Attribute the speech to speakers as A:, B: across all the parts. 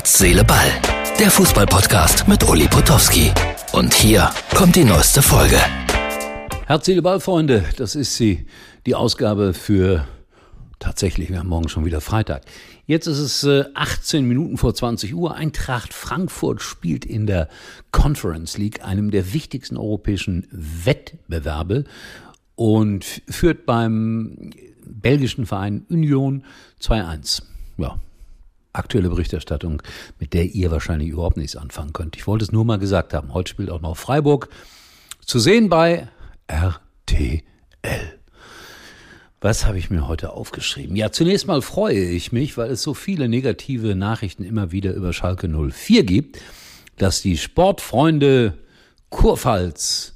A: Herz, Seele, Ball. Der Fußballpodcast mit Uli Potowski. Und hier kommt die neueste Folge.
B: Herz, Seele, Ball, Freunde. Das ist sie, die Ausgabe für tatsächlich, wir haben morgen schon wieder Freitag. Jetzt ist es äh, 18 Minuten vor 20 Uhr. Eintracht Frankfurt spielt in der Conference League, einem der wichtigsten europäischen Wettbewerbe und führt beim belgischen Verein Union 2-1. Ja, aktuelle Berichterstattung, mit der ihr wahrscheinlich überhaupt nichts anfangen könnt. Ich wollte es nur mal gesagt haben. Heute spielt auch noch Freiburg. Zu sehen bei RTL. Was habe ich mir heute aufgeschrieben? Ja, zunächst mal freue ich mich, weil es so viele negative Nachrichten immer wieder über Schalke 04 gibt, dass die Sportfreunde Kurpfalz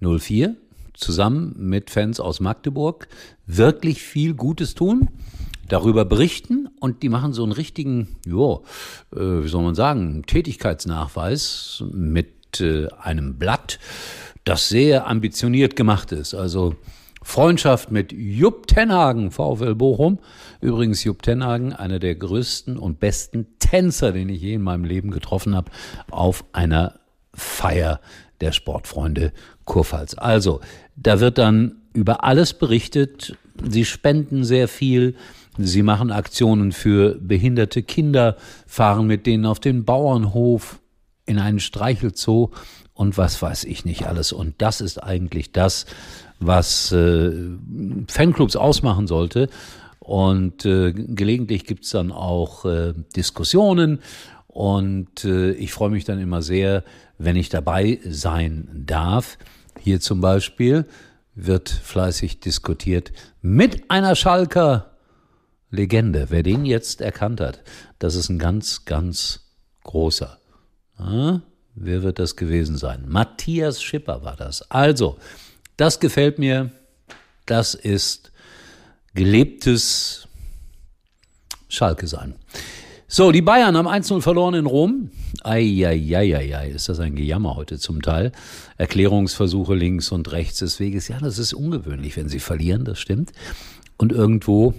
B: 04 zusammen mit Fans aus Magdeburg wirklich viel Gutes tun, darüber berichten und die machen so einen richtigen, ja, äh, wie soll man sagen, Tätigkeitsnachweis mit äh, einem Blatt, das sehr ambitioniert gemacht ist. Also Freundschaft mit Jupp Tenhagen, VfL Bochum. Übrigens Jupp Tenhagen, einer der größten und besten Tänzer, den ich je in meinem Leben getroffen habe, auf einer Feier der Sportfreunde Kurpfalz. Also, da wird dann über alles berichtet. Sie spenden sehr viel. Sie machen Aktionen für behinderte Kinder, fahren mit denen auf den Bauernhof, in einen Streichelzoo und was weiß ich nicht alles. Und das ist eigentlich das, was äh, Fanclubs ausmachen sollte. Und äh, gelegentlich gibt's dann auch äh, Diskussionen. Und äh, ich freue mich dann immer sehr, wenn ich dabei sein darf. Hier zum Beispiel wird fleißig diskutiert mit einer Schalker Legende. Wer den jetzt erkannt hat, das ist ein ganz, ganz großer. Ja, wer wird das gewesen sein? Matthias Schipper war das. Also, das gefällt mir. Das ist gelebtes Schalke sein. So, die Bayern haben 1-0 verloren in Rom. Eieieiei, ist das ein Gejammer heute zum Teil. Erklärungsversuche links und rechts des Weges. Ja, das ist ungewöhnlich, wenn sie verlieren, das stimmt. Und irgendwo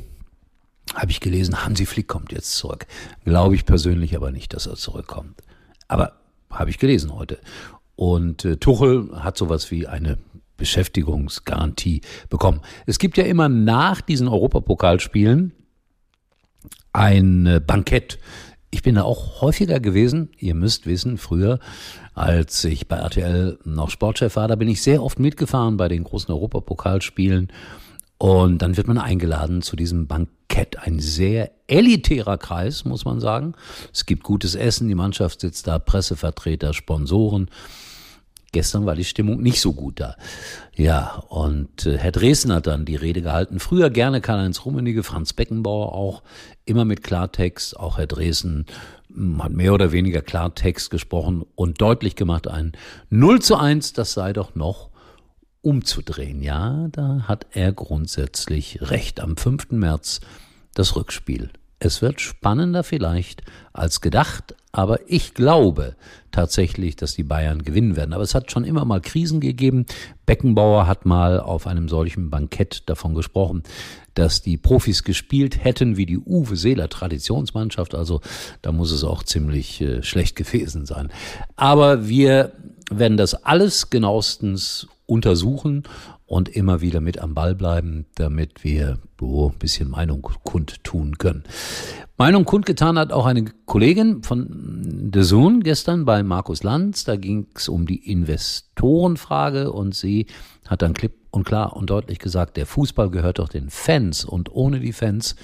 B: habe ich gelesen, Hansi Flick kommt jetzt zurück. Glaube ich persönlich aber nicht, dass er zurückkommt. Aber habe ich gelesen heute. Und äh, Tuchel hat sowas wie eine Beschäftigungsgarantie bekommen. Es gibt ja immer nach diesen Europapokalspielen ein äh, Bankett. Ich bin da auch häufiger gewesen. Ihr müsst wissen, früher, als ich bei RTL noch Sportchef war, da bin ich sehr oft mitgefahren bei den großen Europapokalspielen. Und dann wird man eingeladen zu diesem Bankett. Ein sehr elitärer Kreis, muss man sagen. Es gibt gutes Essen, die Mannschaft sitzt da, Pressevertreter, Sponsoren. Gestern war die Stimmung nicht so gut da. Ja, und äh, Herr Dresden hat dann die Rede gehalten. Früher gerne Karl-Heinz Rummenigge, Franz Beckenbauer auch, immer mit Klartext. Auch Herr Dresden hm, hat mehr oder weniger Klartext gesprochen und deutlich gemacht, ein 0 zu 1, das sei doch noch umzudrehen. Ja, da hat er grundsätzlich recht. Am 5. März das Rückspiel. Es wird spannender vielleicht als gedacht, aber ich glaube tatsächlich, dass die Bayern gewinnen werden. Aber es hat schon immer mal Krisen gegeben. Beckenbauer hat mal auf einem solchen Bankett davon gesprochen, dass die Profis gespielt hätten wie die Uwe Seeler Traditionsmannschaft. Also da muss es auch ziemlich äh, schlecht gewesen sein. Aber wir werden das alles genauestens untersuchen und immer wieder mit am Ball bleiben, damit wir oh, ein bisschen Meinung kundtun können. Meinung kundgetan hat auch eine Kollegin von The Zoon gestern bei Markus Lanz. Da ging es um die Investorenfrage und sie hat dann klipp und klar und deutlich gesagt, der Fußball gehört doch den Fans und ohne die Fans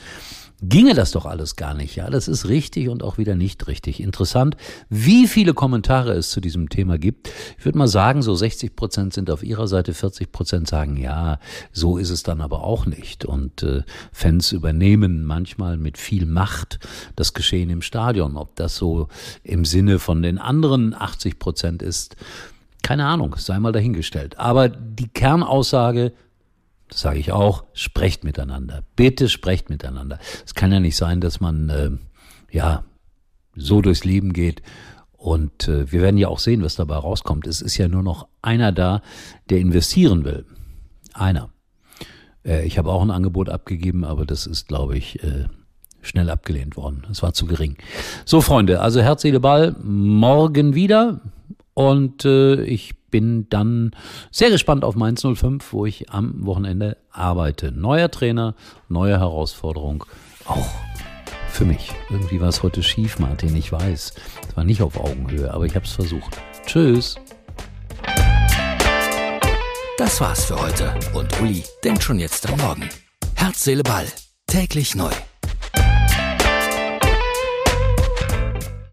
B: ginge das doch alles gar nicht. Ja, das ist richtig und auch wieder nicht richtig. Interessant, wie viele Kommentare es zu diesem Thema gibt. Ich würde mal sagen, so 60 Prozent sind auf ihrer Seite, 40 Prozent sagen, ja, so ist es dann aber auch nicht. Und äh, Fans übernehmen manchmal mit viel Macht das Geschehen im Stadion. Ob das so im Sinne von den anderen 80 Prozent ist, keine Ahnung, sei mal dahingestellt. Aber die Kernaussage, das sage ich auch, sprecht miteinander. Bitte sprecht miteinander. Es kann ja nicht sein, dass man äh, ja so durchs Leben geht. Und äh, wir werden ja auch sehen, was dabei rauskommt. Es ist ja nur noch einer da, der investieren will. Einer. Äh, ich habe auch ein Angebot abgegeben, aber das ist, glaube ich, äh, schnell abgelehnt worden. Es war zu gering. So, Freunde, also Herz, Seele, Ball, morgen wieder. Und äh, ich bin dann sehr gespannt auf Mainz 05, wo ich am Wochenende arbeite. Neuer Trainer, neue Herausforderung, auch für mich. Irgendwie war es heute schief, Martin, ich weiß. Es war nicht auf Augenhöhe, aber ich habe es versucht. Tschüss.
A: Das war's für heute und Uli denkt schon jetzt am Morgen. Herz, Seele, Ball. Täglich neu.